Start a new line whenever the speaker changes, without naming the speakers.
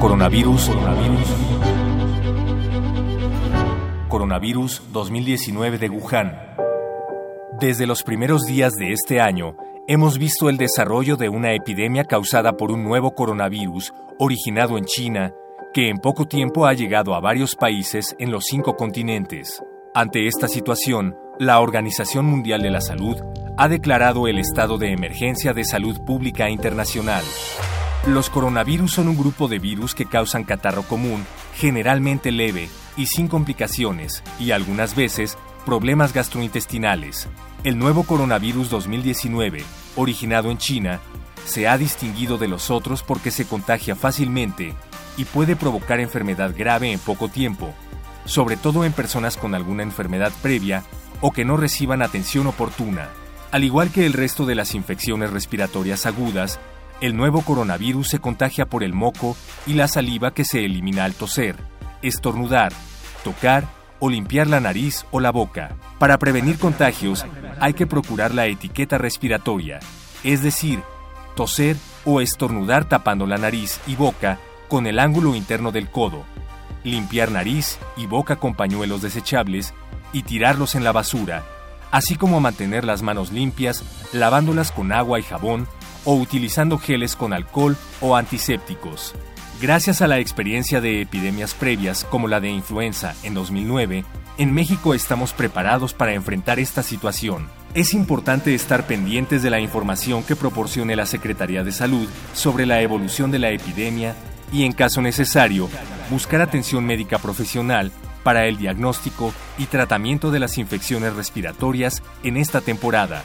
Coronavirus. Coronavirus. Coronavirus 2019 de Wuhan. Desde los primeros días de este año, hemos visto el desarrollo de una epidemia causada por un nuevo coronavirus originado en China, que en poco tiempo ha llegado a varios países en los cinco continentes. Ante esta situación, la Organización Mundial de la Salud ha declarado el estado de emergencia de salud pública internacional. Los coronavirus son un grupo de virus que causan catarro común, generalmente leve y sin complicaciones, y algunas veces problemas gastrointestinales. El nuevo coronavirus 2019, originado en China, se ha distinguido de los otros porque se contagia fácilmente y puede provocar enfermedad grave en poco tiempo, sobre todo en personas con alguna enfermedad previa o que no reciban atención oportuna. Al igual que el resto de las infecciones respiratorias agudas, el nuevo coronavirus se contagia por el moco y la saliva que se elimina al toser, estornudar, tocar o limpiar la nariz o la boca. Para prevenir contagios hay que procurar la etiqueta respiratoria, es decir, toser o estornudar tapando la nariz y boca con el ángulo interno del codo, limpiar nariz y boca con pañuelos desechables y tirarlos en la basura, así como mantener las manos limpias lavándolas con agua y jabón o utilizando geles con alcohol o antisépticos. Gracias a la experiencia de epidemias previas como la de influenza en 2009, en México estamos preparados para enfrentar esta situación. Es importante estar pendientes de la información que proporcione la Secretaría de Salud sobre la evolución de la epidemia y, en caso necesario, buscar atención médica profesional para el diagnóstico y tratamiento de las infecciones respiratorias en esta temporada.